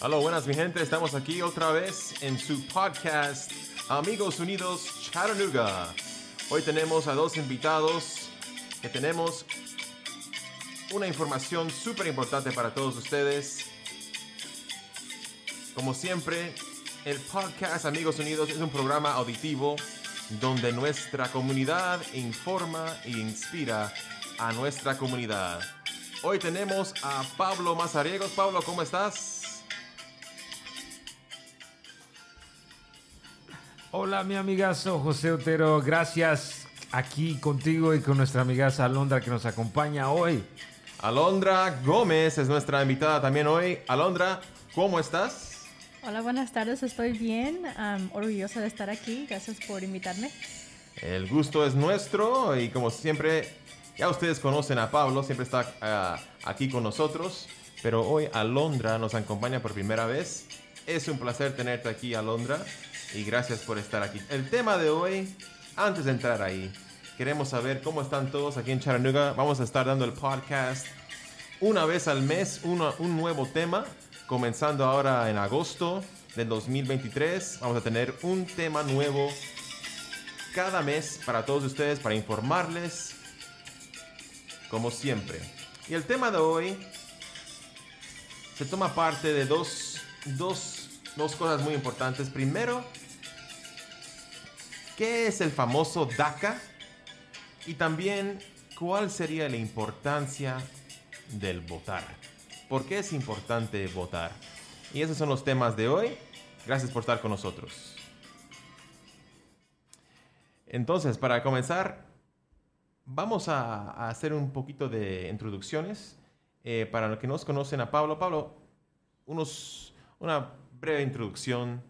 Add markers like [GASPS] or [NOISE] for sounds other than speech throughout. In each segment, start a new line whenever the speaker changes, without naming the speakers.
Hola, buenas mi gente, estamos aquí otra vez en su podcast Amigos Unidos Chattanooga. Hoy tenemos a dos invitados que tenemos una información súper importante para todos ustedes. Como siempre, el podcast Amigos Unidos es un programa auditivo donde nuestra comunidad informa e inspira a nuestra comunidad. Hoy tenemos a Pablo Mazariegos. Pablo, ¿cómo estás?
Hola, mi amigazo José Otero. Gracias aquí contigo y con nuestra amigaza Alondra que nos acompaña hoy.
Alondra Gómez es nuestra invitada también hoy. Alondra, ¿cómo estás?
Hola, buenas tardes. Estoy bien. Um, orgullosa de estar aquí. Gracias por invitarme.
El gusto es nuestro y como siempre, ya ustedes conocen a Pablo, siempre está uh, aquí con nosotros, pero hoy Alondra nos acompaña por primera vez. Es un placer tenerte aquí, Alondra, y gracias por estar aquí. El tema de hoy, antes de entrar ahí, queremos saber cómo están todos aquí en Chattanooga. Vamos a estar dando el podcast una vez al mes, una, un nuevo tema, comenzando ahora en agosto del 2023. Vamos a tener un tema nuevo cada mes para todos ustedes, para informarles, como siempre. Y el tema de hoy se toma parte de dos, dos, dos cosas muy importantes. Primero, ¿qué es el famoso DACA? Y también, ¿cuál sería la importancia del votar? ¿Por qué es importante votar? Y esos son los temas de hoy. Gracias por estar con nosotros. Entonces, para comenzar, vamos a, hacer un poquito de introducciones. Eh, para los que nos conocen a Pablo, Pablo, unos, una breve introducción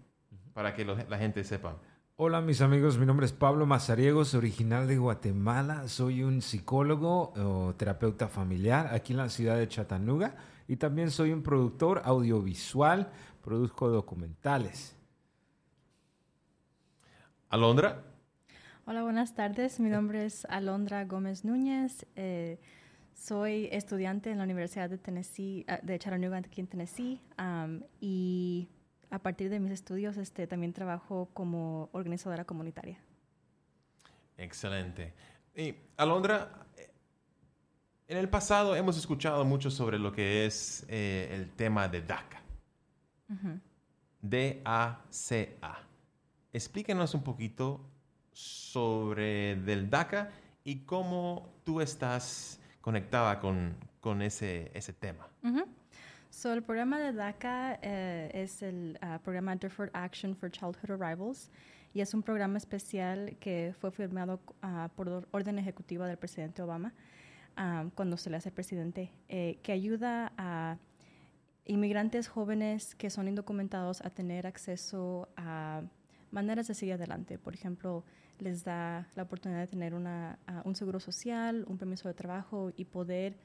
para que la gente sepa.
Hola mis amigos, mi nombre es Pablo Mazariegos, original de Guatemala. Soy un psicólogo o terapeuta familiar aquí en la ciudad de Chattanooga y también soy un productor audiovisual, produzco documentales.
Alondra.
Hola, buenas tardes. Mi nombre es Alondra Gómez Núñez. Eh, soy estudiante en la Universidad de Tennessee, de Chattanooga, aquí en Tennessee, um, y a partir de mis estudios este, también trabajo como organizadora comunitaria.
Excelente. Y Alondra, en el pasado hemos escuchado mucho sobre lo que es eh, el tema de DACA. Uh -huh. D-A-C-A. Explíquenos un poquito sobre del DACA y cómo tú estás conectada con, con ese, ese tema.
Uh -huh. So, el programa de DACA eh, es el uh, programa Deferred Action for Childhood Arrivals y es un programa especial que fue firmado uh, por orden ejecutiva del presidente Obama um, cuando se le hace presidente, eh, que ayuda a inmigrantes jóvenes que son indocumentados a tener acceso a maneras de seguir adelante. Por ejemplo, les da la oportunidad de tener una, uh, un seguro social, un permiso de trabajo y poder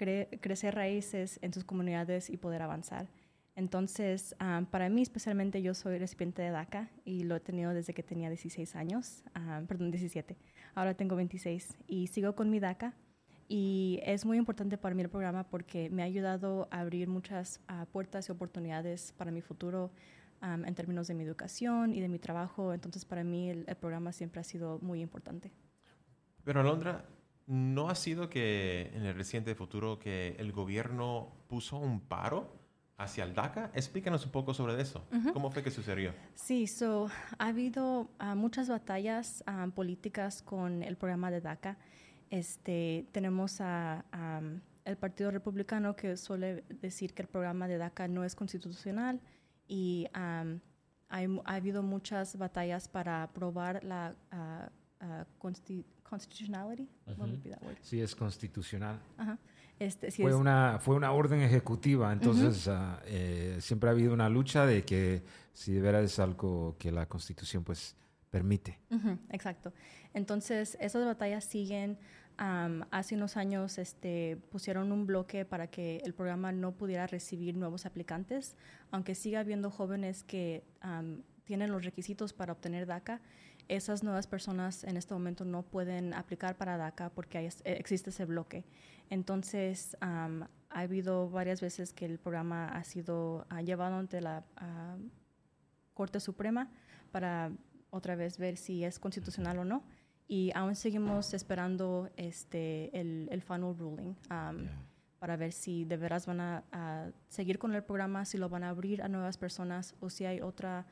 cre crecer raíces en sus comunidades y poder avanzar. Entonces, um, para mí especialmente, yo soy recipiente de DACA y lo he tenido desde que tenía 16 años, um, perdón, 17. Ahora tengo 26 y sigo con mi DACA. Y es muy importante para mí el programa porque me ha ayudado a abrir muchas uh, puertas y oportunidades para mi futuro um, en términos de mi educación y de mi trabajo. Entonces, para mí el, el programa siempre ha sido muy importante.
Pero, Alondra, ¿no ha sido que en el reciente futuro que el gobierno puso un paro hacia el DACA? Explícanos un poco sobre eso. Uh -huh. ¿Cómo fue que sucedió?
Sí, so, ha habido uh, muchas batallas um, políticas con el programa de DACA. Este, tenemos a, um, el Partido Republicano que suele decir que el programa de DACA no es constitucional y um, hay, ha habido muchas batallas para aprobar la uh, consti constitutionality.
Uh -huh. Sí, es constitucional.
Uh -huh. este, sí
fue,
es.
Una, fue una orden ejecutiva, entonces uh -huh. eh, siempre ha habido una lucha de que si de veras es algo que la constitución pues permite.
Exacto. Entonces, esas batallas siguen. Um, hace unos años este, pusieron un bloque para que el programa no pudiera recibir nuevos aplicantes, aunque siga habiendo jóvenes que um, tienen los requisitos para obtener DACA esas nuevas personas en este momento no pueden aplicar para DACA porque hay, existe ese bloque. Entonces, ha habido varias veces que el programa ha sido llevado ante la Corte Suprema para otra vez ver si es constitucional o no. Y aún seguimos esperando este, el, el final ruling para ver si de veras van a, seguir con el programa, si lo van a abrir a nuevas personas o si hay otra,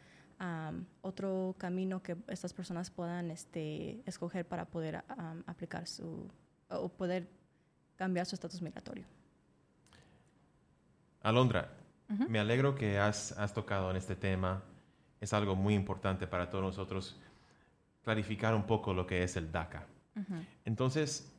otro camino que estas personas puedan este, escoger para poder aplicar su o poder cambiar su estatus migratorio.
Alondra, me alegro que has, has tocado en este tema. Es algo muy importante para todos nosotros clarificar un poco lo que es el DACA. Entonces,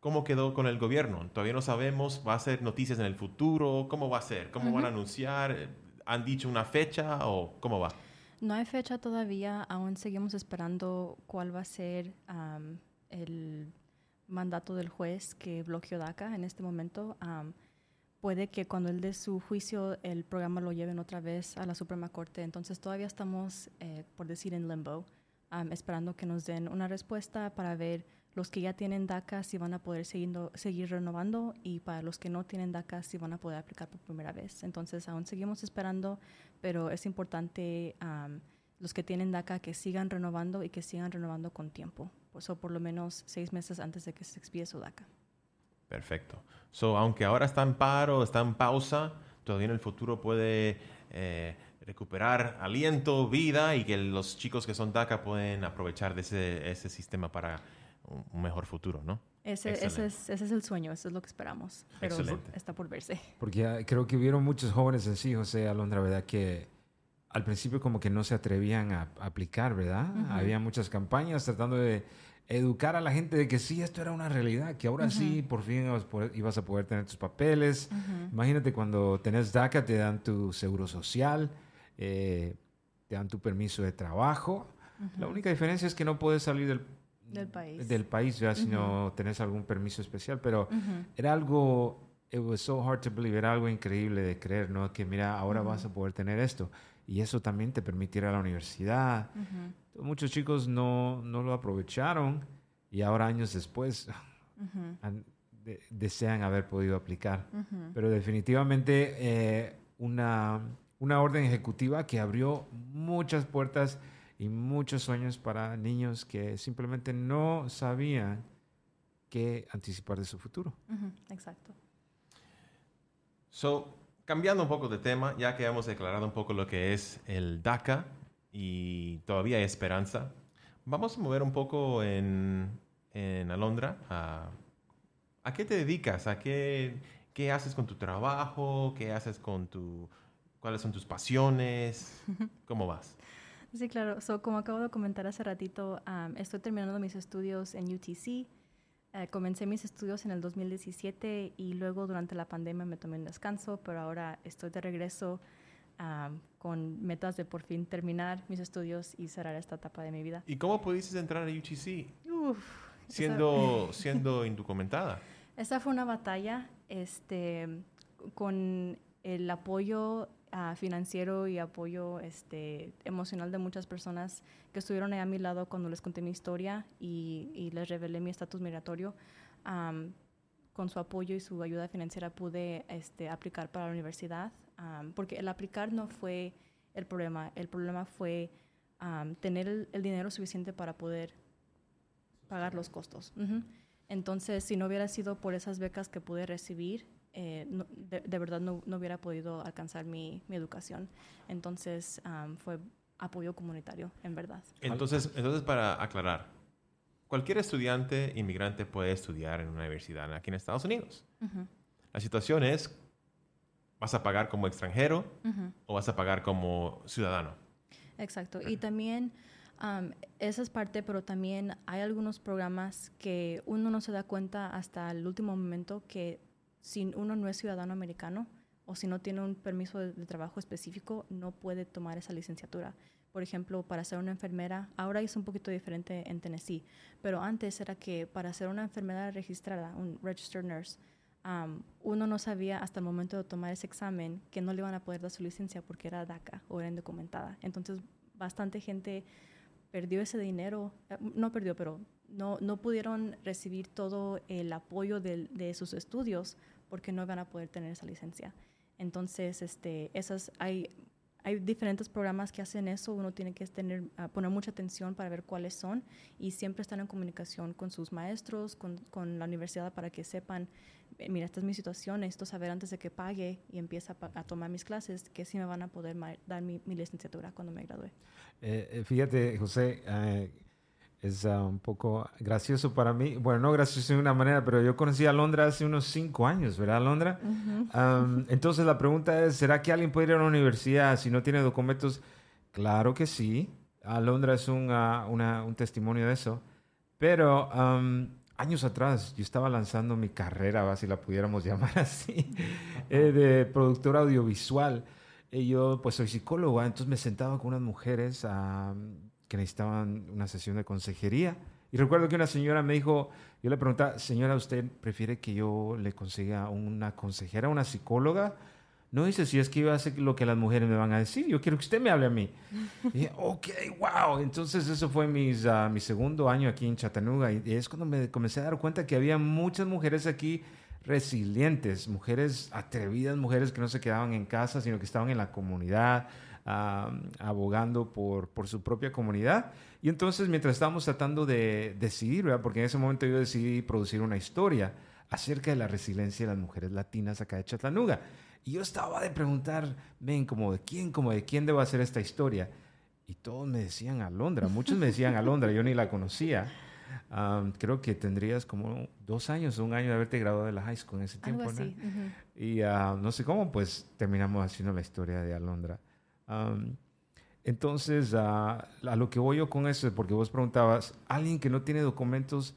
¿cómo quedó con el gobierno? Todavía no sabemos, ¿va a ser noticias en el futuro? ¿Cómo va a ser? ¿Cómo van a anunciar? ¿Han dicho una fecha o cómo va?
No hay fecha todavía, aún seguimos esperando cuál va a ser el mandato del juez que bloqueó DACA en este momento. puede que cuando él dé su juicio el programa lo lleven otra vez a la Suprema Corte. Entonces todavía estamos, eh, por decir, en limbo, esperando que nos den una respuesta para ver los que ya tienen DACA si van a poder seguir, renovando y para los que no tienen DACA si van a poder aplicar por primera vez. Entonces aún seguimos esperando, pero es importante los que tienen DACA que sigan renovando y que sigan renovando con tiempo o por lo menos seis meses antes de que se expíe su DACA.
Perfecto. So, aunque ahora está en paro, está en pausa, todavía en el futuro puede eh, recuperar aliento, vida y que los chicos que son DACA pueden aprovechar de ese sistema para un mejor futuro, ¿no?
Ese, ese, es, ese, es, el sueño, eso es lo que esperamos, pero está por verse. [LAUGHS]
Porque creo que hubieron muchos jóvenes en sí, José Alondra, ¿verdad? Que al principio como que no se atrevían a, aplicar, ¿verdad? Había muchas campañas tratando de educar a la gente de que sí, esto era una realidad, que ahora sí, por fin ibas a, poder, tener tus papeles. Imagínate cuando tenés DACA, te dan tu seguro social, eh, te dan tu permiso de trabajo. La única diferencia es que no puedes salir del,
del país,
del país ya, si no tenés algún permiso especial, pero era algo, it was so hard to believe, era algo increíble de creer, ¿no? Que mira, ahora vas a poder tener esto. Y eso también te permitirá la universidad. Muchos chicos no, no, lo aprovecharon y ahora años después desean haber podido aplicar. Pero definitivamente eh, una, una orden ejecutiva que abrió muchas puertas y muchos sueños para niños que simplemente no sabían qué anticipar de su futuro.
Exacto.
So, cambiando un poco de tema, ya que hemos declarado un poco lo que es el DACA, y todavía hay esperanza. Vamos a mover un poco en, en Alondra. A, ¿A qué te dedicas? ¿A qué, qué haces con tu trabajo? ¿Qué haces con tu... ¿Cuáles son tus pasiones? ¿Cómo vas?
Sí, claro. como acabo de comentar hace ratito, estoy terminando mis estudios en UTC. Eh, comencé mis estudios en el 2017 y luego durante la pandemia me tomé un descanso, pero ahora estoy de regreso con metas de por fin terminar mis estudios y cerrar esta etapa de mi vida.
¿Y cómo pudiste entrar a UTC? siendo, [LAUGHS] siendo indocumentada.
Esa fue una batalla este, con el apoyo uh, financiero y apoyo este, emocional de muchas personas que estuvieron ahí a mi lado cuando les conté mi historia y, y les revelé mi estatus migratorio. Um, con su apoyo y su ayuda financiera pude este, aplicar para la universidad porque el aplicar no fue el problema, el problema fue tener el, dinero suficiente para poder pagar los costos. Entonces, si no hubiera sido por esas becas que pude recibir, eh, de, verdad no, no, hubiera podido alcanzar mi, mi educación. Entonces, fue apoyo comunitario, en verdad.
Entonces, entonces, para aclarar, cualquier estudiante inmigrante puede estudiar en una universidad aquí en Estados Unidos. La situación es ¿Vas a pagar como extranjero o vas a pagar como ciudadano?
Exacto. Y también, esa es parte, pero también hay algunos programas que uno no se da cuenta hasta el último momento que si uno no es ciudadano americano o si no tiene un permiso de, trabajo específico, no puede tomar esa licenciatura. Por ejemplo, para ser una enfermera, ahora es un poquito diferente en Tennessee, pero antes era que para ser una enfermera registrada, un registered nurse, uno no sabía hasta el momento de tomar ese examen que no le iban a poder dar su licencia porque era DACA o era indocumentada. Entonces, bastante gente perdió ese dinero, eh, no perdió, pero no, no pudieron recibir todo el apoyo de, de sus estudios porque no van a poder tener esa licencia. Entonces, este, esas, hay, hay diferentes programas que hacen eso, uno tiene que tener, uh, poner mucha atención para ver cuáles son y siempre están en comunicación con sus maestros, con, con la universidad para que sepan, eh, mira, esta es mi situación, necesito saber antes de que pague y empiece a, a tomar mis clases, que sí me van a poder dar mi, mi licenciatura cuando me gradúe.
Eh, fíjate, José, eh, es uh, un poco gracioso para mí. Bueno, no gracioso de una manera, pero yo conocí a Londra hace unos cinco años, ¿verdad, Londra? Uh -huh. um, [LAUGHS] entonces la pregunta es, ¿será que alguien puede ir a la universidad si no tiene documentos? Claro que sí. Alondra es un, uh, una, un testimonio de eso. Pero um, años atrás yo estaba lanzando mi carrera, si la pudiéramos [LAUGHS] llamar así, eh, de productor audiovisual. Y yo pues soy psicóloga, entonces me sentaba con unas mujeres que necesitaban una sesión de consejería. Y recuerdo que una señora me dijo, yo le preguntaba, señora, ¿usted prefiere que yo le consiga una consejera, una psicóloga? No dice, si es que yo hacer lo que las mujeres me van a decir, yo quiero que usted me hable a mí. [LAUGHS] y dije, ok, wow. Entonces eso fue mis, uh, mi segundo año aquí en Chattanooga y es cuando me comencé a dar cuenta que había muchas mujeres aquí resilientes, mujeres atrevidas, mujeres que no se quedaban en casa, sino que estaban en la comunidad, uh, abogando por, por, su propia comunidad. Y entonces, mientras estábamos tratando de decidir, ¿verdad? porque en ese momento yo decidí producir una historia acerca de la resiliencia de las mujeres latinas acá de Chattanooga. Y yo estaba de preguntar, ven, como de quién, como de quién debo hacer esta historia. Y todos me decían Alondra, muchos me decían Alondra, yo ni la conocía. Um, creo que tendrías como dos años, un año de haberte graduado de la high school en ese tiempo.
Algo así.
¿no?
Uh -huh.
Y uh, no sé cómo, pues terminamos haciendo la historia de Alondra. Um, entonces, uh, a lo que voy yo con eso es porque vos preguntabas, ¿alguien que no tiene documentos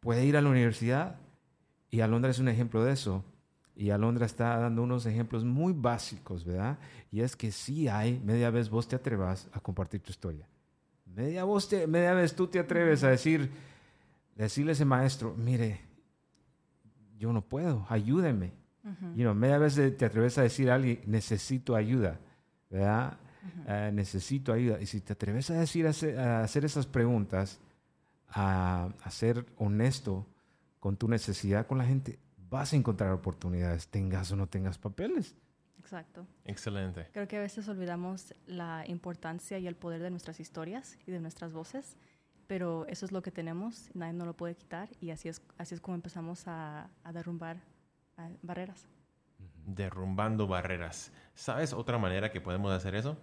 puede ir a la universidad? Y Alondra es un ejemplo de eso. Y Alondra está dando unos ejemplos muy básicos, ¿verdad? Y es que sí hay, media vez vos te atrevas a compartir tu historia. Media, vos te, media vez tú te atreves a decir, decirle a ese maestro, mire, yo no puedo, ayúdeme. Uh -huh. you know, media vez te atreves a decir a alguien, necesito ayuda, ¿verdad? Uh -huh. necesito ayuda. Y si te atreves a, decir, a hacer, a hacer esas preguntas, a, a ser honesto con tu necesidad con la gente, vas a encontrar oportunidades, tengas o no tengas papeles.
Exacto.
Excelente.
Creo que a veces olvidamos la importancia y el poder de nuestras historias y de nuestras voces, pero eso es lo que tenemos, nadie nos lo puede quitar y así es, así es como empezamos a, a derrumbar a barreras.
Derrumbando barreras. ¿Sabes otra manera que podemos hacer eso?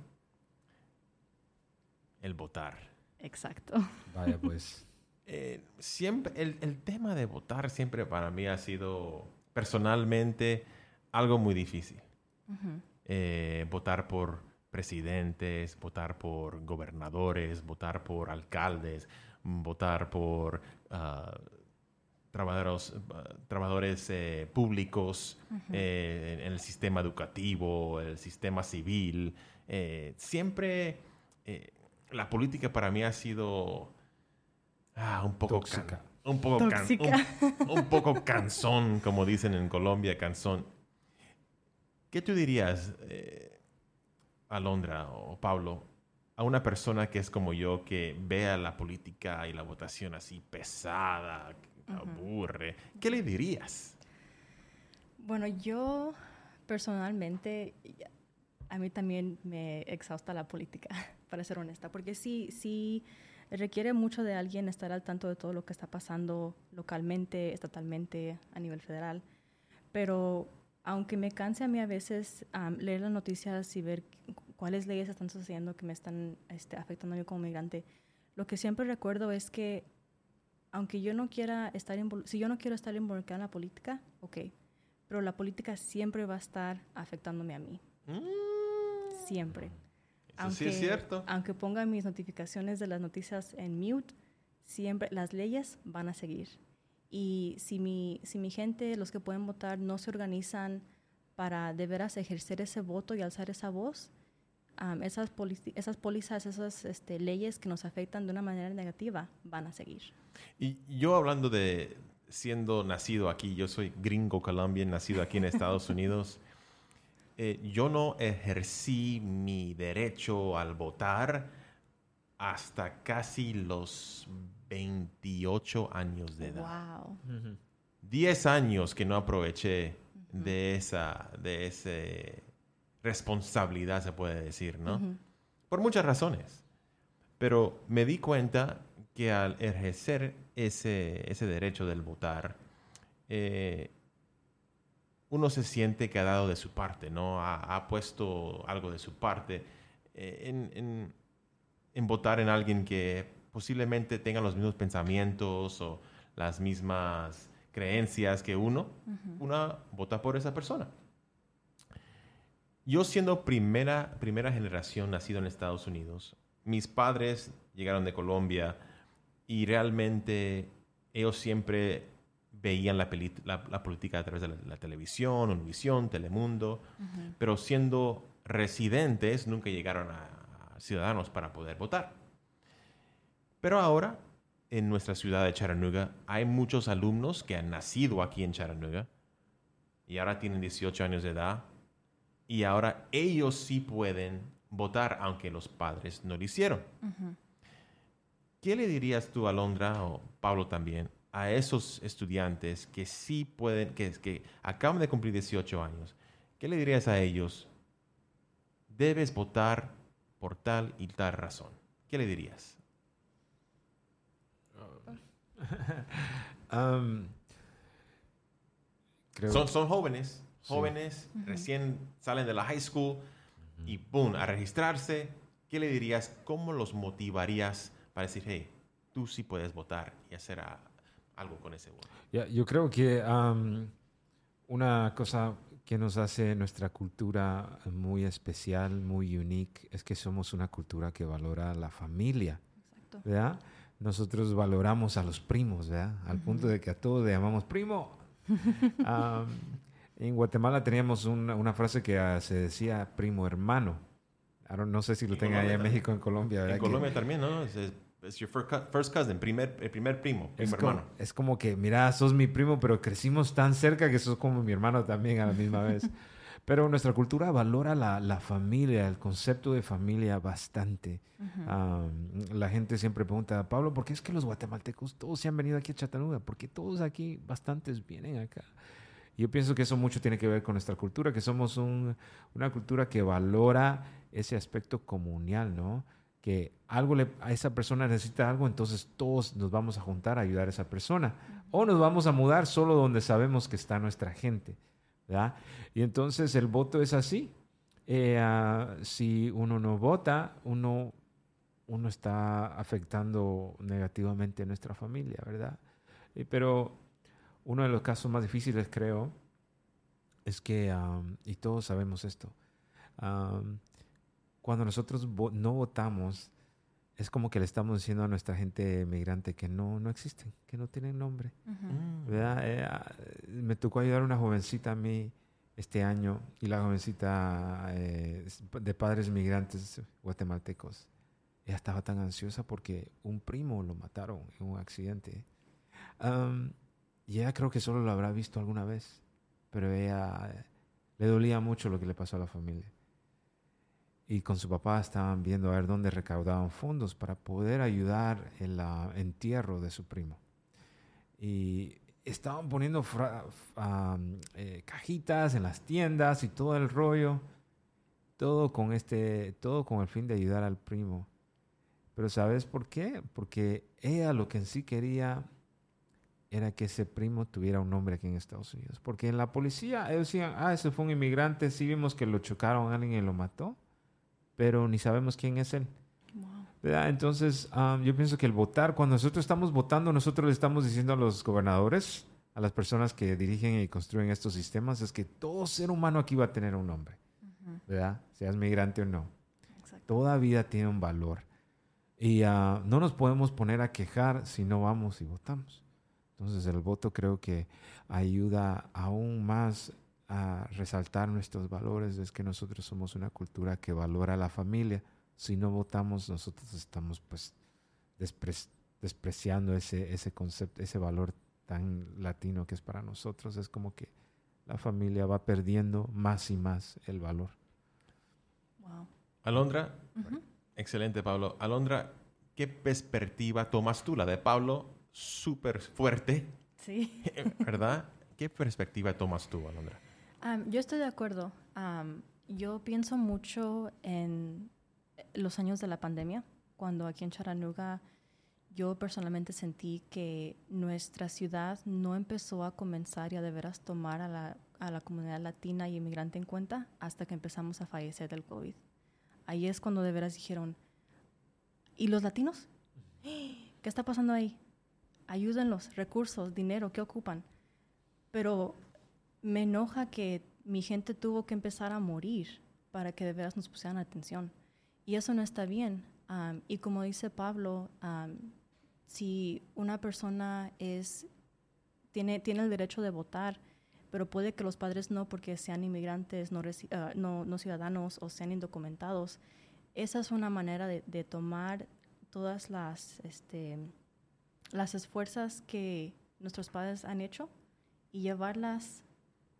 El votar.
Exacto.
Vaya pues. [LAUGHS]
Eh, siempre, el, el, tema de votar siempre para mí ha sido personalmente algo muy difícil. Uh -huh. eh, votar por presidentes, votar por gobernadores, votar por alcaldes, votar por uh, trabajadores, trabajadores eh, públicos uh -huh. eh, en el sistema educativo, el sistema civil. Eh, siempre la política para mí ha sido Ah, un poco
Tóxica.
un poco can, un, un, poco cansón, como dicen en Colombia, cansón. ¿Qué tú dirías, eh, Alondra o Pablo, a una persona que es como yo, que vea la política y la votación así pesada. Aburre? ¿Qué le dirías?
Bueno, yo personalmente, a mí también me exhausta la política, [LAUGHS] para ser honesta, porque sí, sí requiere mucho de alguien estar al tanto de todo lo que está pasando localmente, estatalmente, a nivel federal. Pero aunque me canse a mí a veces um, leer las noticias y ver cuáles leyes están sucediendo que me están este, afectando a mí como migrante, lo que siempre recuerdo es que aunque yo no quiera estar si yo no quiero estar involucrada en la política, ok, pero la política siempre va a estar afectándome a mí. Mm. Siempre.
Eso aunque, sí es cierto.
Aunque ponga mis notificaciones de las noticias en mute, siempre las leyes van a seguir. Y si mi, si mi gente, los que pueden votar, no se organizan para de veras ejercer ese voto y alzar esa voz, um, esas, esas pólizas, esas este, leyes que nos afectan de una manera negativa van a seguir.
Y yo hablando de siendo nacido aquí, yo soy gringo colombian, nacido aquí en Estados Unidos. [LAUGHS] Eh, yo no ejercí mi derecho al votar hasta casi los 28 años de edad.
Wow.
10 años que no aproveché de esa de ese responsabilidad, se puede decir, ¿no? Por muchas razones. Pero me di cuenta que al ejercer ese, ese derecho del votar, eh, uno se siente que ha dado de su parte, ¿no? Ha, puesto algo de su parte eh, en, en, votar en alguien que posiblemente tenga los mismos pensamientos o las mismas creencias que uno, una vota por esa persona. Yo siendo primera, primera generación nacido en Estados Unidos, mis padres llegaron de Colombia y realmente ellos siempre veían la, la, política a través de la, televisión, Univisión, Telemundo, pero siendo residentes nunca llegaron a ciudadanos para poder votar. Pero ahora, en nuestra ciudad de Chattanooga, hay muchos alumnos que han nacido aquí en Chattanooga y ahora tienen 18 años de edad y ahora ellos sí pueden votar aunque los padres no lo hicieron. ¿Qué le dirías tú, Alondra, o Pablo también, a esos estudiantes que sí pueden, que, que acaban de cumplir 18 años? ¿Qué le dirías a ellos? Debes votar por tal y tal razón. ¿Qué le dirías? [LAUGHS]
Um,
son, son jóvenes, jóvenes, recién salen de la high school y ¡boom! a registrarse. ¿Qué le dirías? ¿Cómo los motivarías para decir, hey, tú sí puedes votar y hacer algo con ese voto?
yo creo que una cosa que nos hace nuestra cultura muy especial, muy unique, es que somos una cultura que valora la familia. Exacto. ¿Verdad? Nosotros valoramos a los primos, ¿verdad? Al punto de que a todos le llamamos primo. [LAUGHS] en Guatemala teníamos una, frase que ah, se decía primo hermano. no sé si lo tenga allá en México, en Colombia. ¿verdad?
En Colombia también, ¿no? Es your first cousin, primer, el primer primo, primo
es
hermano.
Como, es como que, mira, sos mi primo, pero crecimos tan cerca que sos como mi hermano también a la misma [LAUGHS] vez. Pero nuestra cultura valora la, la, familia, el concepto de familia bastante. la gente siempre pregunta, Pablo, ¿por qué es que los guatemaltecos todos se han venido aquí a Chattanooga? ¿Por qué todos aquí, bastantes, vienen acá? Yo pienso que eso mucho tiene que ver con nuestra cultura, que somos una cultura que valora ese aspecto comunal, ¿no? que algo le, a esa persona necesita algo, entonces todos nos vamos a juntar a ayudar a esa persona. O nos vamos a mudar solo donde sabemos que está nuestra gente. ¿verdad? Y entonces el voto es así. Eh, ah, si uno no vota, uno, uno está afectando negativamente a nuestra familia, ¿verdad? pero uno de los casos más difíciles, creo, es que, y todos sabemos esto, cuando nosotros no votamos, es como que le estamos diciendo a nuestra gente migrante que no, no existen, que no tienen nombre. Mm. Eh, ah, me tocó ayudar a una jovencita a mí este año y la jovencita eh, de padres migrantes guatemaltecos. Ella estaba tan ansiosa porque un primo lo mataron en un accidente. Y ella creo que solo lo habrá visto alguna vez, pero ella eh, le dolía mucho lo que le pasó a la familia y con su papá estaban viendo a ver dónde recaudaban fondos para poder ayudar en el entierro de su primo. Y estaban poniendo eh, cajitas en las tiendas y todo el rollo, todo con este, todo con el fin de ayudar al primo. Pero ¿sabes por qué? Porque ella lo que en sí quería era que ese primo tuviera un nombre aquí en Estados Unidos. Porque en la policía ellos decían, ah, ese fue un inmigrante, sí vimos que lo chocaron a alguien y lo mató pero ni sabemos quién es él. Entonces, yo pienso que el votar, cuando nosotros estamos votando, nosotros le estamos diciendo a los gobernadores, a las personas que dirigen y construyen estos sistemas, es que todo ser humano aquí va a tener un nombre, ¿verdad? Seas migrante o no. Toda vida tiene un valor. Y ah, no nos podemos poner a quejar si no vamos y votamos. Entonces, el voto creo que ayuda aún más a resaltar nuestros valores es que nosotros somos una cultura que valora a la familia. Si no votamos, nosotros estamos pues despreciando ese, ese concepto, ese valor tan latino que es para nosotros. Es como que la familia va perdiendo más y más el valor.
Alondra, excelente Pablo. Alondra, ¿qué perspectiva tomas tú? La de Pablo, súper fuerte,
Sí. [LAUGHS]
¿verdad? ¿Qué perspectiva tomas tú, Alondra?
Am, yo estoy de acuerdo. Am, yo pienso mucho en los años de la pandemia, cuando aquí en Chattanooga yo personalmente sentí que nuestra ciudad no empezó a comenzar y a de veras tomar a la, a la comunidad latina y inmigrante en cuenta hasta que empezamos a fallecer del COVID. Ahí es cuando de veras dijeron, ¿y los latinos? [GASPS] ¿Qué está pasando ahí? Ayúdenlos, recursos, dinero, ¿qué ocupan? Pero me enoja que mi gente tuvo que empezar a morir para que de veras nos pusieran atención. Y eso no está bien. Am, y como dice Pablo, am, si una persona es, tiene, tiene el derecho de votar, pero puede que los padres no porque sean inmigrantes, no, ah, no, no ciudadanos o sean indocumentados, esa es una manera de, de tomar todas las, este, las esfuerzas que nuestros padres han hecho y llevarlas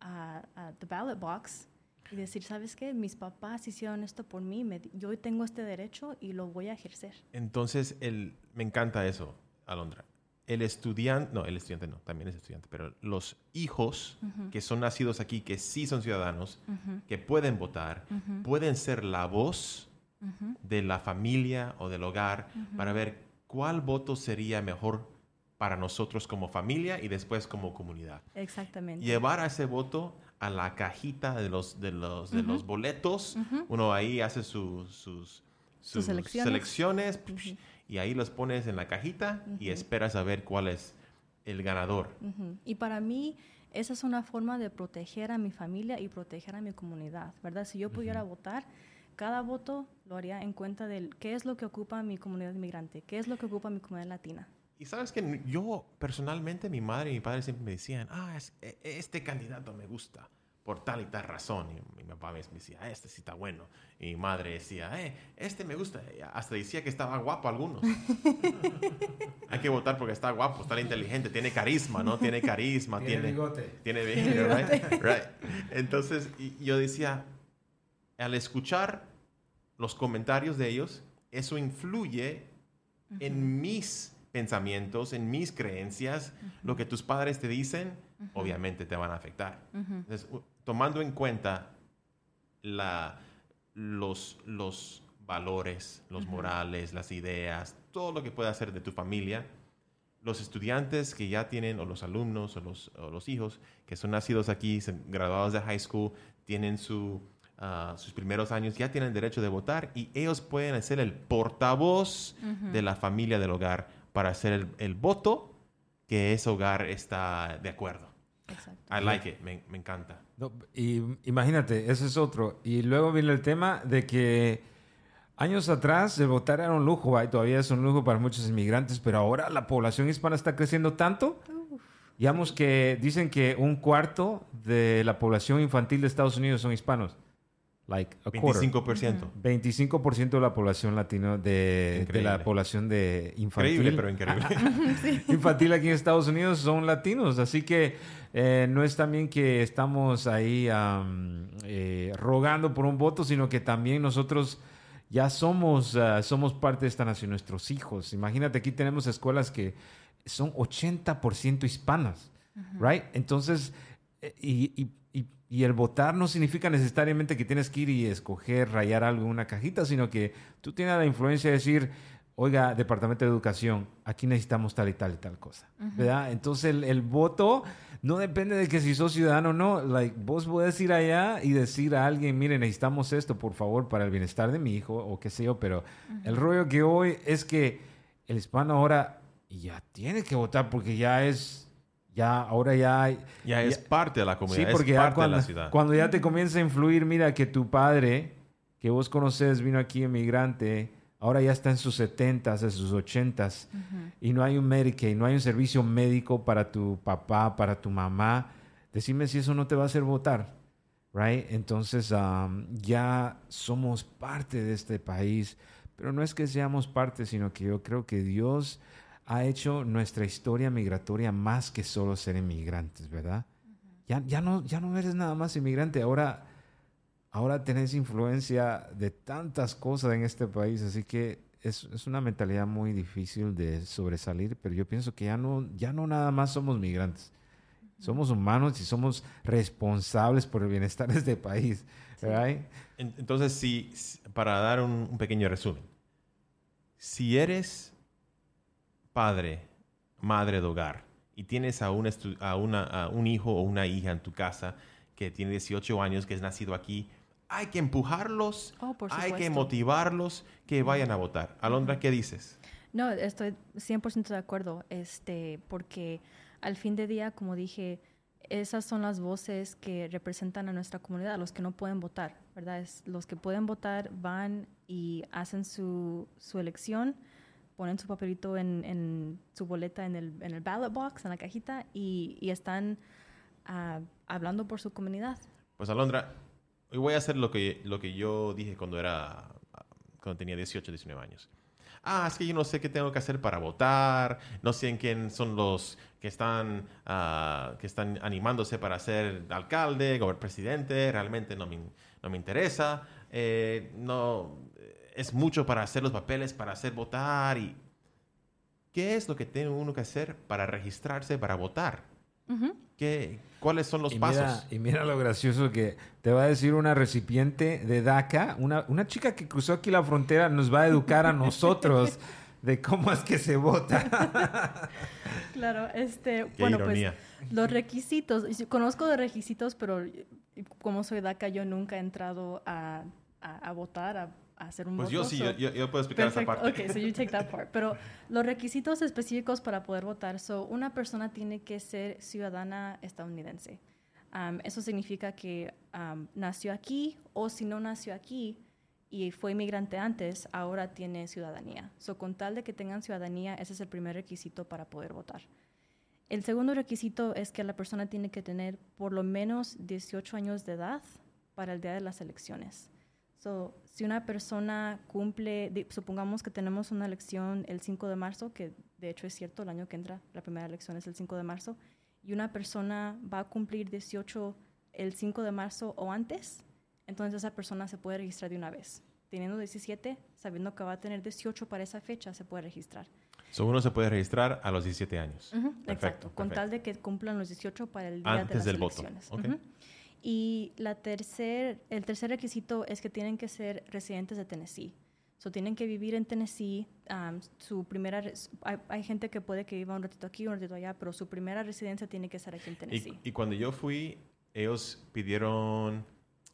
a, a the ballot box y decir, ¿sabes qué? Mis papás hicieron esto por mí, me yo tengo este derecho y lo voy a ejercer.
Entonces, el, me encanta eso, Alondra. El estudiante, no, el estudiante no, también es estudiante, pero los hijos que son nacidos aquí, que sí son ciudadanos, que pueden votar, pueden ser la voz de la familia o del hogar para ver cuál voto sería mejor para nosotros como familia y después como comunidad.
Exactamente.
Llevar a ese voto a la cajita de los, de los, de los boletos. Uno ahí hace su- sus,
Sus selecciones.
selecciones, y ahí los pones en la cajita y esperas a ver cuál es el ganador.
Y para mí, esa es una forma de proteger a mi familia y proteger a mi comunidad, ¿verdad? Si yo pudiera votar, cada voto lo haría en cuenta de qué es lo que ocupa mi comunidad inmigrante, qué es lo que ocupa mi comunidad latina.
Y sabes que yo personalmente, mi madre y mi padre siempre me decían, ah, es- e- este candidato me gusta por tal y tal razón. Y mi papá me decía, "Ah, este sí está bueno. Y mi madre decía, eh, este me gusta. Y hasta decía que estaba guapo algunos. [LAUGHS] Hay que votar porque está guapo, está inteligente, tiene carisma, ¿no? Tiene carisma,
Tiene
tiene...
bigote.
Tiene bigote, right? Right. Entonces, y- yo decía, al escuchar los comentarios de ellos, eso influye en mis pensamientos, en mis creencias. Lo que tus padres te dicen, obviamente te van a afectar. Entonces, tomando en cuenta la, los, los valores, los morales, las ideas, todo lo que puede hacer de tu familia, los estudiantes que ya tienen, o los alumnos, o los, o los hijos que son nacidos aquí, graduados de high school, tienen su, ah, sus primeros años, ya tienen derecho de votar y ellos pueden ser el portavoz de la familia del hogar para hacer el, el voto que ese hogar está de acuerdo.
Exacto.
I like it, me, me encanta.
No, y imagínate, ese es otro. Y luego viene el tema de que años atrás el votar era un lujo, y todavía es un lujo para muchos inmigrantes, pero ahora la población hispana está creciendo tanto. Digamos que dicen que un cuarto de la población infantil de Estados Unidos son hispanos. Like a quarter.
25%.
25% de la población latina, de, de la población de infantil.
Increíble, pero increíble. [LAUGHS]
infantil aquí en Estados Unidos son latinos, así que eh, no es también que estamos ahí am, eh, rogando por un voto, sino que también nosotros ya somos, ah, somos parte de esta nación, nuestros hijos. Imagínate, aquí tenemos escuelas que son 80% hispanas, right? Entonces, eh, y, y- y- el votar no significa necesariamente que tienes que ir y escoger, rayar algo en una cajita, sino que tú tienes la influencia de decir, oiga, Departamento de Educación, aquí necesitamos tal y tal y tal cosa, ¿verdad? Entonces el, el voto no depende de que si sos ciudadano o no, like, vos podés ir allá y decir a alguien, mire, necesitamos esto, por favor, para el bienestar de mi hijo o qué sé yo, pero el rollo que hoy es que el hispano ahora ya tiene que votar porque ya es, ya, ahora ya hay...
Ya es parte de la
Sí,
comunidad,
porque
es
ya
parte
cuando,
de la ciudad.
cuando ya te comienza a influir, mira que tu padre, que vos conoces, vino aquí emigrante, ahora ya está en sus 70s, en sus 80s, y no hay un Medicaid, no hay un servicio médico para tu papá, para tu mamá. Decime si eso no te va a hacer votar, right? Entonces, um, ya somos parte de este país, pero no es que seamos parte, sino que yo creo que Dios ha hecho nuestra historia migratoria más que solo ser inmigrantes, ¿verdad? Ya, ya, no, ya no eres nada más inmigrante, ahora, ahora tenés influencia de tantas cosas en este país, así que es, es una mentalidad muy difícil de sobresalir, pero yo pienso que ya no, ya no nada más somos migrantes. Somos humanos y somos responsables por el bienestar de este país. ¿verdad?
En- Entonces, si, si- para dar un, un pequeño resumen, si eres padre, madre de hogar y tienes a, un, estu- a, una, a un hijo o una hija en tu casa que tiene 18 años, que es nacido aquí, hay que empujarlos,
Oh,
hay que motivarlos que vayan a votar. Alondra, ¿qué dices?
No, estoy 100% de acuerdo, este, porque al fin de día, como dije, esas son las voces que representan a nuestra comunidad, los que no pueden votar, ¿verdad? Es, los que pueden votar van y hacen su, su elección, ponen su papelito en, en su boleta en el, en el ballot box, en la cajita, y, y están ah, hablando por su comunidad.
Pues Alondra, hoy voy a hacer lo que, lo que yo dije cuando era cuando tenía 18, 19 años. Ah, es que yo no sé qué tengo que hacer para votar, no sé en quién son los que están, ah, que están animándose para ser alcalde, gober- presidente, realmente no me, no me interesa, eh, no, es mucho para hacer los papeles, para hacer votar y... ¿Qué es lo que tiene uno que hacer para registrarse para votar?
Ujú.
¿Qué, ¿Cuáles son los
y
pasos?
Mira, y mira lo gracioso que te va a decir una recipiente de DACA, una, una chica que cruzó aquí la frontera nos va a educar a [LAUGHS] nosotros de cómo es que se vota. [LAUGHS]
Claro, este,
Qué
bueno,
ironía.
pues los requisitos, conozco de requisitos, pero como soy DACA, yo nunca he entrado a, a- a votar, a hacer un
Pues
voto.
yo sí,
so-
yo, yo- puedo explicar esa
Perfecto.
parte.
Ok, so you take that part. Pero [LAUGHS] los requisitos específicos para poder votar, so una persona tiene que ser ciudadana estadounidense. Um, eso significa que um, nació aquí o si no nació aquí y fue inmigrante antes, ahora tiene ciudadanía. So con tal de que tengan ciudadanía, ese es el primer requisito para poder votar. El segundo requisito es que la persona tiene que tener por lo menos 18 años de edad para el día de las elecciones. So, si una persona cumple, di- supongamos que tenemos una elección el 5 de marzo, que de hecho es cierto, el año que entra, la primera elección es el 5 de marzo, y una persona va a cumplir 18 el 5 de marzo o antes, entonces esa persona se puede registrar de una vez. Teniendo 17, sabiendo que va a tener 18 para esa fecha, se puede registrar.
So, uno se puede registrar a los 17 años.
Ujú,
Perfecto,
Exacto, con
perfecto.
tal de que cumplan los 18 para el día
Antes
de las
del voto,
elecciones.
ok.
Ujú. Y la tercer, el tercer requisito es que tienen que ser residentes de Tennessee. So, tienen que vivir en Tennessee. um, su primera, hay, hay gente que puede que viva un ratito aquí, un ratito allá, pero su primera residencia tiene que ser aquí en Tennessee.
Y, y cuando yo fui, ellos pidieron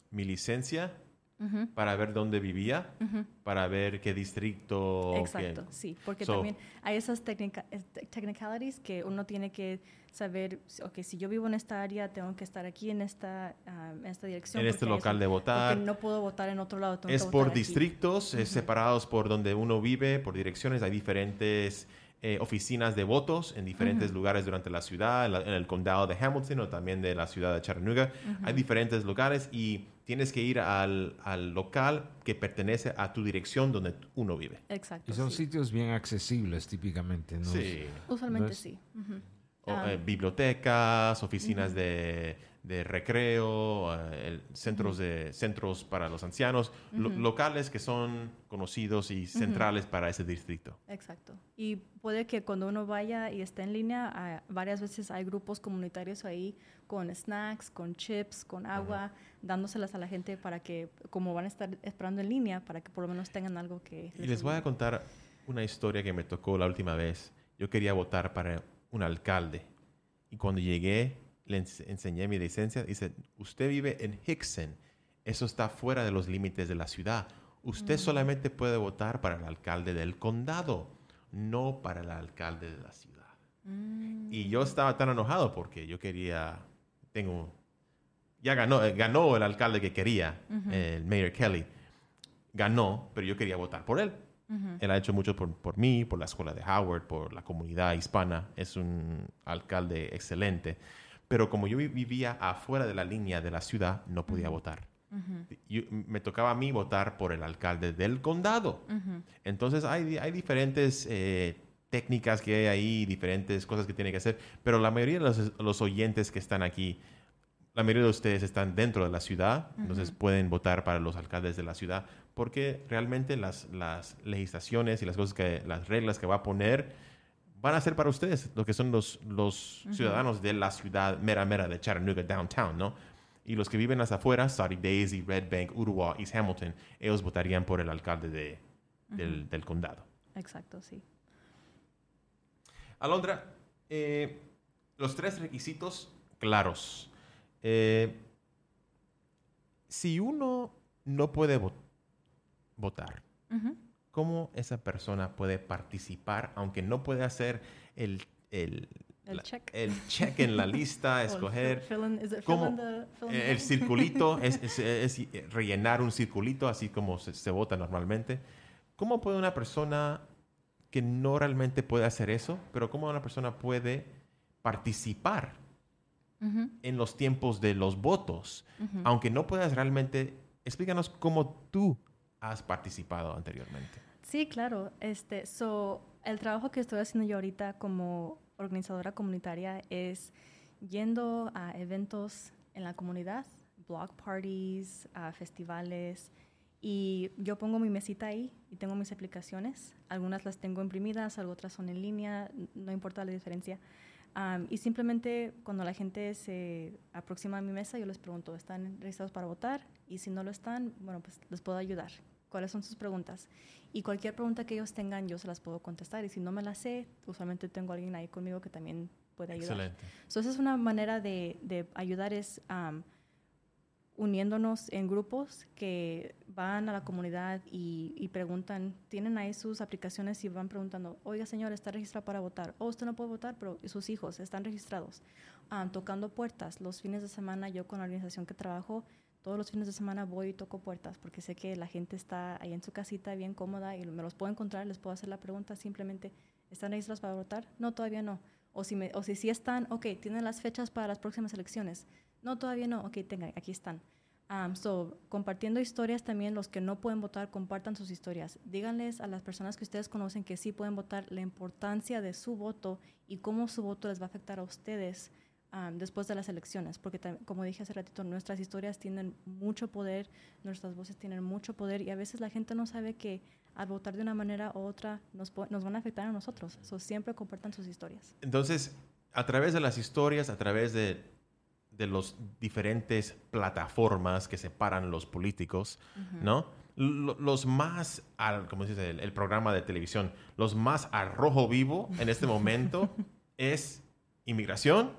mi licencia
Ujú,
para ver dónde vivía,
ujú.
para ver qué distrito.
Exacto,
qué-
sí, porque
So-
también hay esas técnica- es- te- technicalities que uno tiene que saber, ok, si yo vivo en esta área, tengo que estar aquí en esta, ah, en esta dirección.
en este local
eso-
de
porque
votar.
no puedo votar en otro lado. tengo
Es
que
por distritos, es separados por donde uno vive, por direcciones. Hay diferentes eh, oficinas de votos en diferentes lugares durante la ciudad, en, la- en el condado de Hamilton o también de la ciudad de Chattanooga. Hay diferentes lugares y tienes que ir al, al local que pertenece a tu dirección donde uno vive.
Exacto.
Y son
sí.
sitios bien accesibles típicamente. ¿no?
Sí.
Usualmente
No
sí.
O,
Ah.
eh, bibliotecas, oficinas de, de recreo, eh, el- centros, de, centros para los ancianos, lo- locales que son conocidos y centrales para ese distrito.
Exacto. Y puede que cuando uno vaya y esté en línea, ah, varias veces hay grupos comunitarios ahí con snacks, con chips, con agua, dándoselas a la gente para que, como van a estar esperando en línea, para que por lo menos tengan algo que...
Y les voy a contar una historia que me tocó la última vez. Yo quería votar para un alcalde. Y cuando llegué, le ens- enseñé mi licencia. Dice, usted vive en Hickson. Eso está fuera de los límites de la ciudad. Usted solamente puede votar para el alcalde del condado, no para el alcalde de la ciudad.
Mm,
Y yo estaba tan enojado porque yo quería, tengo, ya ganó, eh, ganó el alcalde que quería, el Mayor Kelly. Ganó, pero yo quería votar por él. Él ha hecho mucho por, por mí, por la escuela de Howard, por la comunidad hispana. Es un alcalde excelente. Pero como yo vi- vivía afuera de la línea de la ciudad, no podía votar. Yo- me tocaba a mí votar por el alcalde del condado. Entonces hay, hay diferentes eh, técnicas que hay ahí, diferentes cosas que tiene que hacer. Pero la mayoría de los, los oyentes que están aquí la mayoría de ustedes están dentro de la ciudad, entonces pueden votar para los alcaldes de la ciudad, porque realmente las, las legislaciones y las cosas que, las reglas que va a poner van a ser para ustedes, lo que son los, los ciudadanos de la ciudad mera mera de Chattanooga, downtown, ¿no? Y los que viven las afueras, Saudi Daisy, Red Bank, Uruguay, East Hamilton, ellos votarían por el alcalde de, del, del condado.
Exacto, sí.
Alondra, eh, los tres requisitos claros. Eh, si uno no puede vo- votar,
Ujú.
¿Cómo esa persona puede participar, aunque no puede hacer el, el,
El
la-
check.
el check en la lista, [LAUGHS] escoger
fill in- is it fill
cómo
the-
eh, el circulito, [LAUGHS] es, es- es rellenar un circulito, así como se, se vota normalmente? ¿Cómo puede una persona que no realmente puede hacer eso, pero cómo una persona puede participar
Ujú,
en los tiempos de los votos,
ujú.
aunque no puedas realmente, explícanos cómo tú has participado anteriormente.
Sí, claro. Este, so, el trabajo que estoy haciendo yo ahorita como organizadora comunitaria es yendo a eventos en la comunidad, block parties, a festivales, y yo pongo mi mesita ahí y tengo mis aplicaciones. Algunas las tengo imprimidas, otras son en línea, no importa la diferencia. Am, y simplemente cuando la gente se aproxima a mi mesa, yo les pregunto, ¿están registrados para votar? Y si no lo están, bueno, pues les puedo ayudar. ¿Cuáles son sus preguntas? Y cualquier pregunta que ellos tengan, yo se las puedo contestar. Y si no me las sé, usualmente tengo a alguien ahí conmigo que también puede ayudar.
Excelente.
So, esa es una manera de, de ayudar, es am, uniéndonos en grupos que van a la comunidad y, y preguntan, tienen ahí sus aplicaciones y van preguntando, oiga señor, ¿está registrado para votar? O usted no puede votar, pero sus hijos están registrados. Am, tocando puertas. Los fines de semana yo con la organización que trabajo, todos los fines de semana voy y toco puertas porque sé que la gente está ahí en su casita bien cómoda y me los puedo encontrar, les puedo hacer la pregunta simplemente, ¿están registrados para votar? No, todavía no. O si, me, o si sí están, ok, tienen las fechas para las próximas elecciones. No, todavía no, ok, tengan, aquí están. Um, so, compartiendo historias también, los que no pueden votar, compartan sus historias. Díganles a las personas que ustedes conocen que sí pueden votar la importancia de su voto y cómo su voto les va a afectar a ustedes um, después de las elecciones. Porque, como dije hace ratito, nuestras historias tienen mucho poder, nuestras voces tienen mucho poder y a veces la gente no sabe que al votar de una manera u otra nos, nos van a afectar a nosotros. So, siempre compartan sus historias.
Entonces, a través de las historias, a través de, de los diferentes plataformas que separan los políticos, ¿no? Lo- los más, al, como se dice, el, el programa de televisión, los más a rojo vivo en este momento [LAUGHS] es inmigración,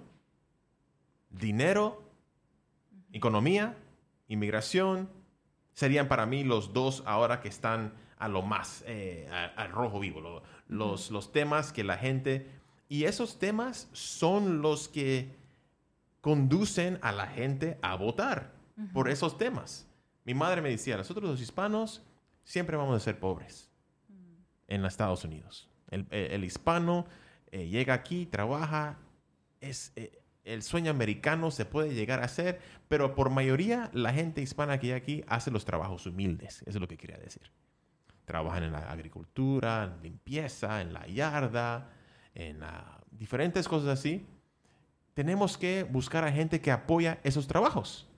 dinero, economía, inmigración. Serían para mí los dos ahora que están a lo más eh, al rojo vivo, lo- los, los temas que la gente... Y esos temas son los que conducen a la gente a votar por esos temas. Mi madre me decía, nosotros los hispanos siempre vamos a ser pobres en los Estados Unidos. El, el- el hispano eh, llega aquí, trabaja, es, eh, el sueño americano se puede llegar a hacer, pero por mayoría la gente hispana que hay aquí hace los trabajos humildes, eso es lo que quería decir. Trabajan en la agricultura, en limpieza, en la yarda, en diferentes cosas así. Tenemos que buscar a gente que apoya esos trabajos.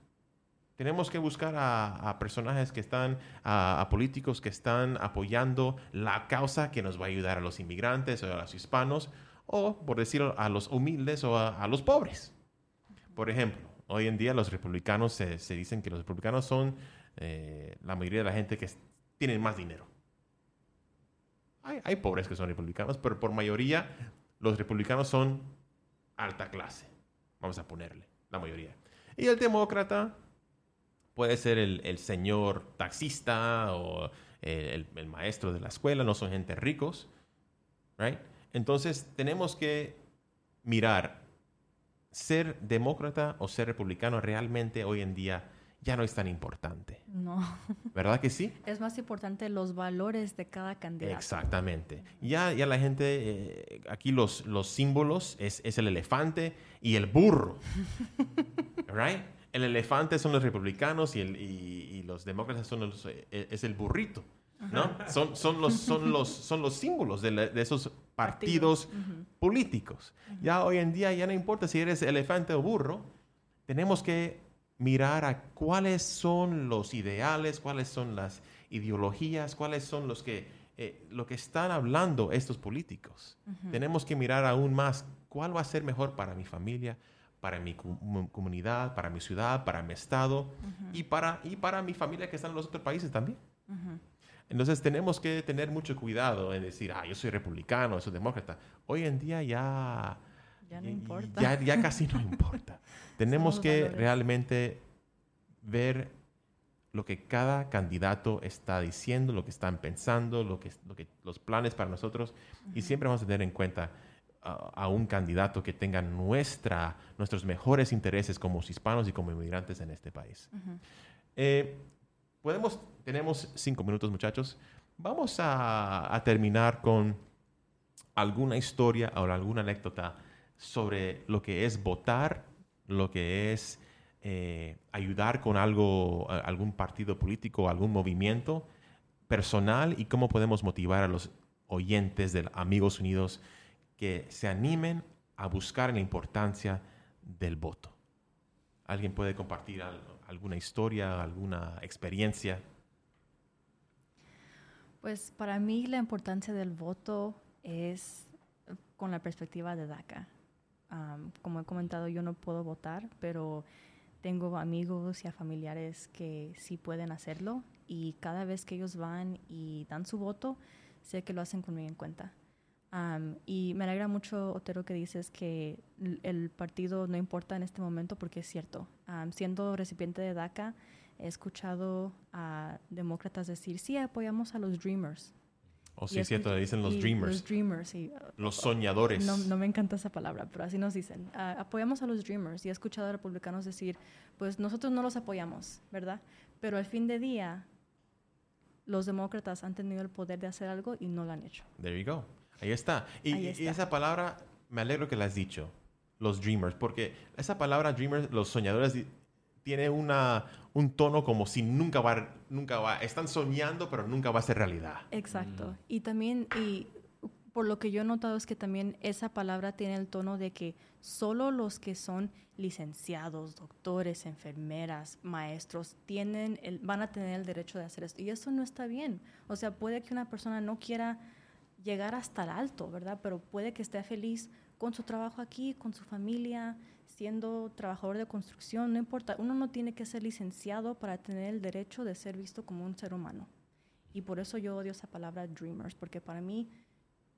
Tenemos que buscar a, personajes que están, a políticos que están apoyando la causa que nos va a ayudar a los inmigrantes o a los hispanos, o por decirlo, a los humildes o a, a los pobres. Por ejemplo, hoy en día los republicanos se, se dicen que los republicanos son eh, la mayoría de la gente que tienen más dinero. Hay, hay pobres que son republicanos, pero por mayoría los republicanos son alta clase. Vamos a ponerle, la mayoría. Y el demócrata puede ser el, el señor taxista o el, el maestro de la escuela, no son gente ricos. Right? Entonces tenemos que mirar, ser demócrata o ser republicano realmente hoy en día ya no es tan importante.
No.
¿Verdad que sí?
Es más importante los valores de cada candidato.
Exactamente. Ya, ya la gente, eh, aquí los, los símbolos es, es el elefante y el burro. [LAUGHS] right? El elefante son los republicanos y, el, y, y los demócratas son los, eh, es el burrito. ¿no? Son, son, los, son, los, son los símbolos de, la- de esos partidos políticos. Ya hoy en día ya no importa si eres elefante o burro, tenemos que mirar a cuáles son los ideales, cuáles son las ideologías, cuáles son los que, eh, lo que están hablando estos políticos. Tenemos que mirar aún más cuál va a ser mejor para mi familia, para mi comunidad, para mi ciudad, para mi estado y, para, y para mi familia que está en los otros países también. Entonces tenemos que tener mucho cuidado en decir, ah, yo soy republicano, soy demócrata. Hoy en día ya...
Ya no importa.
Ya, ya casi no [LAUGHS] importa. tenemos que realmente ver lo que cada candidato está diciendo, lo que están pensando, lo que, lo que, los planes para nosotros. Y siempre vamos a tener en cuenta a, un candidato que tenga nuestra, nuestros mejores intereses como hispanos y como inmigrantes en este país. Eh, podemos, tenemos cinco minutos, muchachos. Vamos a, terminar con alguna historia o alguna anécdota sobre lo que es votar, lo que es eh, ayudar con algo, algún partido político, algún movimiento personal y cómo podemos motivar a los oyentes de Amigos Unidos que se animen a buscar la importancia del voto. ¿Alguien puede compartir alguna historia, alguna experiencia?
Pues para mí la importancia del voto es con la perspectiva de DACA. como he comentado, yo no puedo votar, pero tengo amigos y familiares que sí pueden hacerlo y cada vez que ellos van y dan su voto, sé que lo hacen conmigo en cuenta. Y me alegra mucho, Otero, que dices que el partido no importa en este momento porque es cierto. siendo recipiente de DACA, he escuchado a demócratas decir, sí, apoyamos a los Dreamers.
O sí, es cierto, le dicen los dreamers.
Los dreamers,
Los soñadores.
No, no, me encanta esa palabra, pero así nos dicen. Apoyamos a los dreamers y he escuchado a republicanos decir, pues nosotros no los apoyamos, ¿verdad? Pero al fin de día, los demócratas han tenido el poder de hacer algo y no lo han hecho.
There you go. Ahí está. Y, esa palabra, me alegro que la has dicho, los dreamers, porque esa palabra dreamers, los soñadores, tiene una, un tono como si nunca va, nunca va, están soñando, pero nunca va a ser realidad.
Exacto. Mm. Y también, y por lo que yo he notado es que también esa palabra tiene el tono de que solo los que son licenciados, doctores, enfermeras, maestros, tienen el, van a tener el derecho de hacer esto. Y eso no está bien. O sea, puede que una persona no quiera llegar hasta el alto, ¿verdad? Pero puede que esté feliz con su trabajo aquí, con su familia, siendo trabajador de construcción, no importa, uno no tiene que ser licenciado para tener el derecho de ser visto como un ser humano. Y por eso yo odio esa palabra dreamers, porque para mí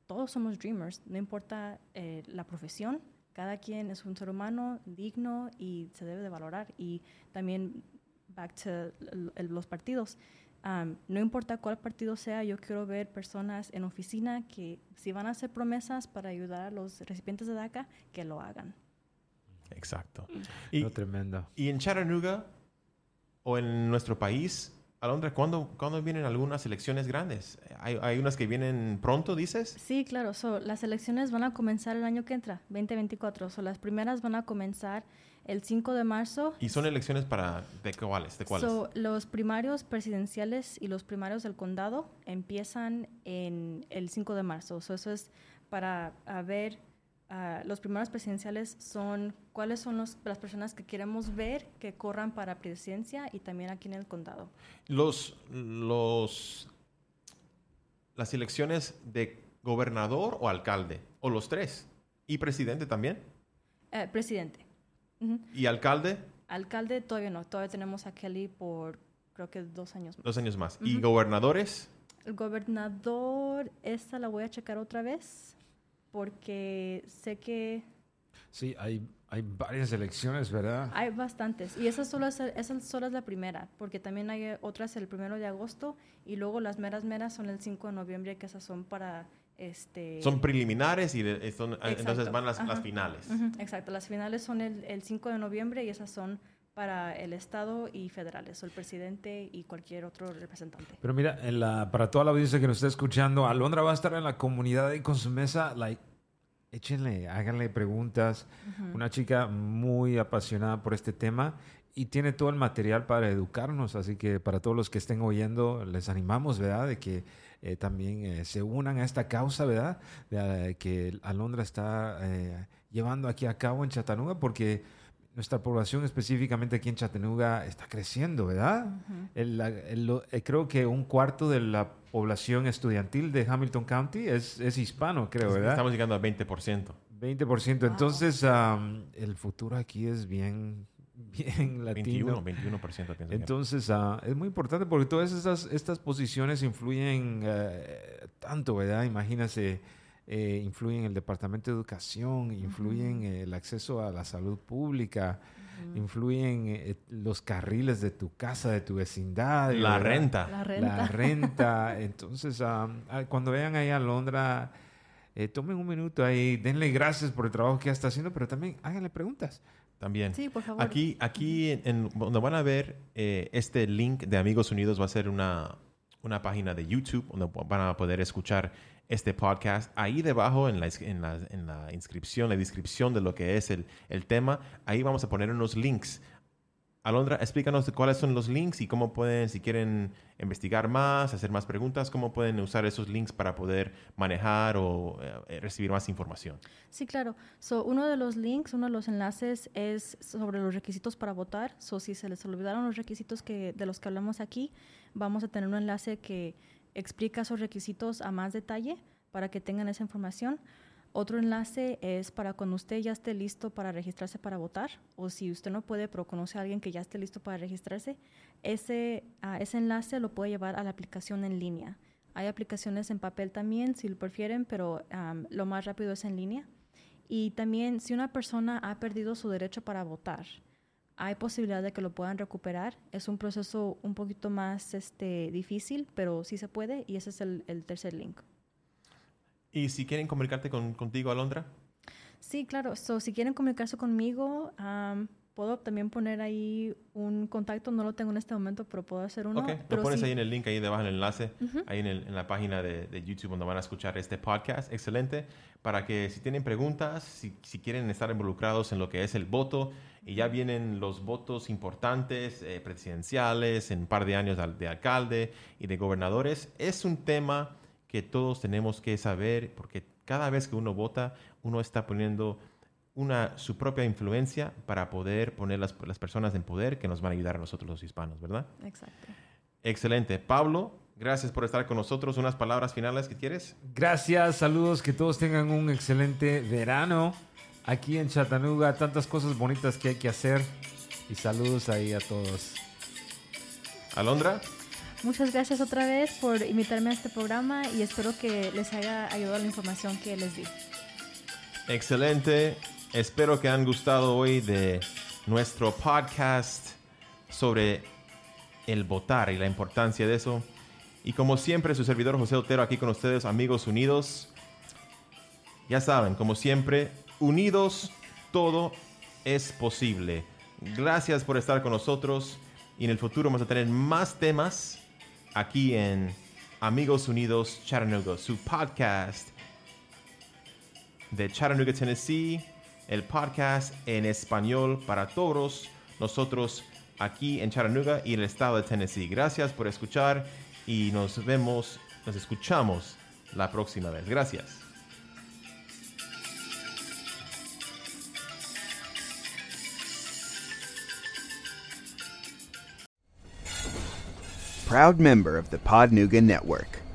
todos somos dreamers, no importa eh, la profesión, cada quien es un ser humano digno y se debe de valorar. Y también, back to los partidos, um, no importa cuál partido sea, yo quiero ver personas en oficina que si van a hacer promesas para ayudar a los recipientes de DACA, que lo hagan.
Exacto.
Y, tremendo.
Y en Chattanooga o en nuestro país, Alondra, ¿cuándo, ¿cuándo vienen algunas elecciones grandes? ¿Hay, ¿Hay, unas que vienen pronto, dices?
Sí, claro. las elecciones van a comenzar el año que entra, 2024. So, las primeras van a comenzar el 5 de marzo.
¿Y son elecciones para de cuáles? De cuáles?
los primarios presidenciales y los primarios del condado empiezan en el 5 de marzo. eso es para ver Ah, los primeros presidenciales son cuáles son las personas que queremos ver que corran para presidencia y también aquí en el condado.
Los, los, las elecciones de gobernador o alcalde, o los tres, y presidente también.
Eh, presidente.
¿Y alcalde?
Alcalde todavía no, todavía tenemos a Kelly por creo que dos años más.
Dos años más. ¿Y gobernadores?
El gobernador, esta la voy a checar otra vez porque sé que...
Sí, hay, hay varias elecciones, ¿verdad?
Hay bastantes. Y esa solo, es, esa solo es la primera, porque también hay otras el primero de agosto y luego las meras meras son el 5 de noviembre, que esas son para... Este...
Son preliminares y entonces van las, las finales.
Exacto, las finales son el, el 5 de noviembre y esas son para el Estado y federales, o el presidente y cualquier otro representante.
Pero mira, en la, para toda la audiencia que nos está escuchando, Alondra va a estar en la comunidad y con su mesa, like, échenle, háganle preguntas. Una chica muy apasionada por este tema y tiene todo el material para educarnos, así que para todos los que estén oyendo, les animamos, ¿verdad?, de que eh, también eh, se unan a esta causa, ¿verdad?, de, eh, que Alondra está llevando aquí a cabo en Chattanooga, porque nuestra población específicamente aquí en Chattanooga está creciendo, ¿verdad? El- la- el- lo- eh, creo que un cuarto de la población estudiantil de Hamilton County es, es hispano, creo, ¿verdad?
Estamos llegando al 20%.
20%. Entonces, am, el futuro aquí es bien, [LAUGHS] bien latino.
21, 21% pienso.
Entonces, ah, es muy importante porque todas estas, estas posiciones influyen eh, tanto, ¿verdad? Imagínate, eh, influyen el Departamento de Educación, influyen eh, el acceso a la salud pública, influyen eh, los carriles de tu casa, de tu vecindad.
La
¿verdad?
renta.
La renta.
La renta. [LAUGHS] Entonces, ah, cuando vean ahí a Londra, eh, tomen un minuto ahí, denle gracias por el trabajo que ya está haciendo, pero también háganle preguntas.
También.
Sí, por favor.
Aquí, aquí en, en- donde van a ver eh, este link de Amigos Unidos va a ser una, una página de YouTube donde van a poder escuchar este podcast. Ahí debajo en la, en la, en la inscripción, la descripción de lo que es el, el tema, ahí vamos a poner unos links. Alondra, explícanos cuáles son los links y cómo pueden, si quieren investigar más, hacer más preguntas, cómo pueden usar esos links para poder manejar o eh, recibir más información.
Sí, claro. So, uno de los links, uno de los enlaces es sobre los requisitos para votar. So, si se les olvidaron los requisitos que, de los que hablamos aquí, vamos a tener un enlace que explica esos requisitos a más detalle para que tengan esa información. Otro enlace es para cuando usted ya esté listo para registrarse para votar, o si usted no puede, pero conoce a alguien que ya esté listo para registrarse, ese, ah, enlace lo puede llevar a la aplicación en línea. Hay aplicaciones en papel también, si lo prefieren, pero lo más rápido es en línea. Y también, si una persona ha perdido su derecho para votar, hay posibilidad de que lo puedan recuperar. Es un proceso un poquito más este, difícil, pero sí se puede, y ese es el, el tercer link.
Y si quieren comunicarte con, contigo, Alondra,
Sí, claro. So, si quieren comunicarse conmigo, am, puedo también poner ahí un contacto. No lo tengo en este momento, pero puedo hacer uno.
Ok,
pero
lo pones
sí-
ahí en el link, ahí debajo en el enlace, ahí en, el- en la página de, de YouTube donde van a escuchar este podcast. Excelente. Para que si tienen preguntas, si, si quieren estar involucrados en lo que es el voto, y ya vienen los votos importantes, eh, presidenciales, en un par de años de alcalde y de gobernadores, es un tema que todos tenemos que saber, porque cada vez que uno vota, uno está poniendo una, su propia influencia para poder poner las, las personas en poder que nos van a ayudar a nosotros los hispanos, ¿verdad?
Exacto.
Excelente. Pablo, gracias por estar con nosotros. Unas palabras finales que quieres.
Gracias, saludos, que todos tengan un excelente verano aquí en Chattanooga, tantas cosas bonitas que hay que hacer y saludos ahí a todos.
Alondra,
Muchas gracias otra vez por invitarme a este programa y espero que les haya ayudado la información que les di.
excelente. Espero que han gustado hoy de nuestro podcast sobre el votar y la importancia de eso. Y como siempre, su servidor José Otero aquí con ustedes, amigos unidos. Ya saben, como siempre, unidos todo es posible. Gracias por estar con nosotros y en el futuro vamos a tener más temas aquí en Amigos Unidos Chattanooga, su podcast de Chattanooga, Tennessee, el podcast en español para todos nosotros aquí en Chattanooga y el estado de Tennessee. Gracias por escuchar y nos vemos, nos escuchamos la próxima vez. Gracias.
Proud member of the Podnuga Network.